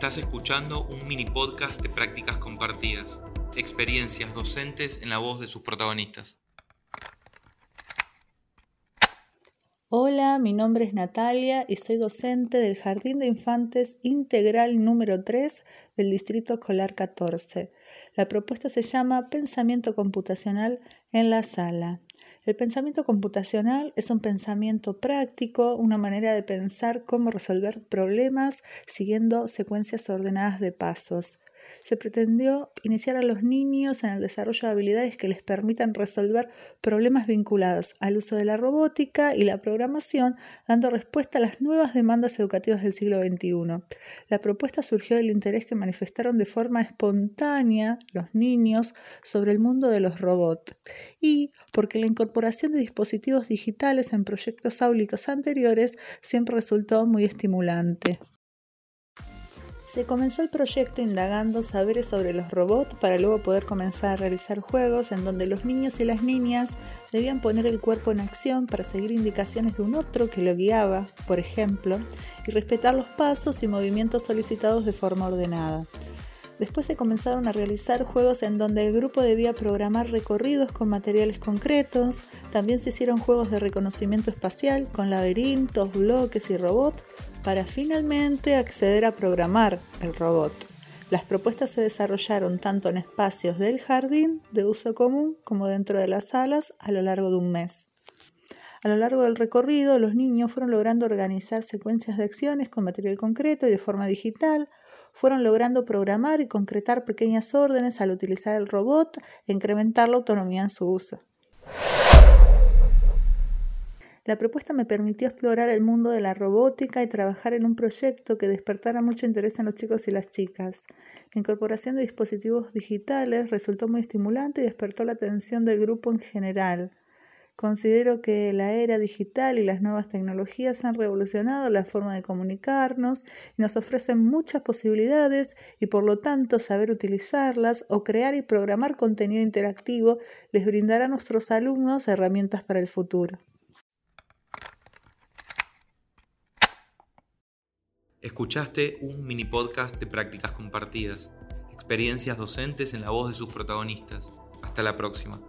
Estás escuchando un mini podcast de prácticas compartidas, experiencias docentes en la voz de sus protagonistas. Hola, mi nombre es Natalia y soy docente del Jardín de Infantes Integral número 3 del Distrito Escolar 14. La propuesta se llama Pensamiento Computacional en la Sala. El pensamiento computacional es un pensamiento práctico, una manera de pensar cómo resolver problemas siguiendo secuencias ordenadas de pasos. Se pretendió iniciar a los niños en el desarrollo de habilidades que les permitan resolver problemas vinculados al uso de la robótica y la programación, dando respuesta a las nuevas demandas educativas del siglo XXI. La propuesta surgió del interés que manifestaron de forma espontánea los niños sobre el mundo de los robots y porque la incorporación de dispositivos digitales en proyectos áulicos anteriores siempre resultó muy estimulante. Se comenzó el proyecto indagando saberes sobre los robots para luego poder comenzar a realizar juegos en donde los niños y las niñas debían poner el cuerpo en acción para seguir indicaciones de un otro que lo guiaba, por ejemplo, y respetar los pasos y movimientos solicitados de forma ordenada. Después se comenzaron a realizar juegos en donde el grupo debía programar recorridos con materiales concretos, también se hicieron juegos de reconocimiento espacial con laberintos, bloques y robots para finalmente acceder a programar el robot. Las propuestas se desarrollaron tanto en espacios del jardín de uso común como dentro de las salas a lo largo de un mes. A lo largo del recorrido, los niños fueron logrando organizar secuencias de acciones con material concreto y de forma digital, fueron logrando programar y concretar pequeñas órdenes al utilizar el robot e incrementar la autonomía en su uso. La propuesta me permitió explorar el mundo de la robótica y trabajar en un proyecto que despertara mucho interés en los chicos y las chicas. La incorporación de dispositivos digitales resultó muy estimulante y despertó la atención del grupo en general. Considero que la era digital y las nuevas tecnologías han revolucionado la forma de comunicarnos y nos ofrecen muchas posibilidades y por lo tanto saber utilizarlas o crear y programar contenido interactivo les brindará a nuestros alumnos herramientas para el futuro. Escuchaste un mini podcast de prácticas compartidas, experiencias docentes en la voz de sus protagonistas. Hasta la próxima.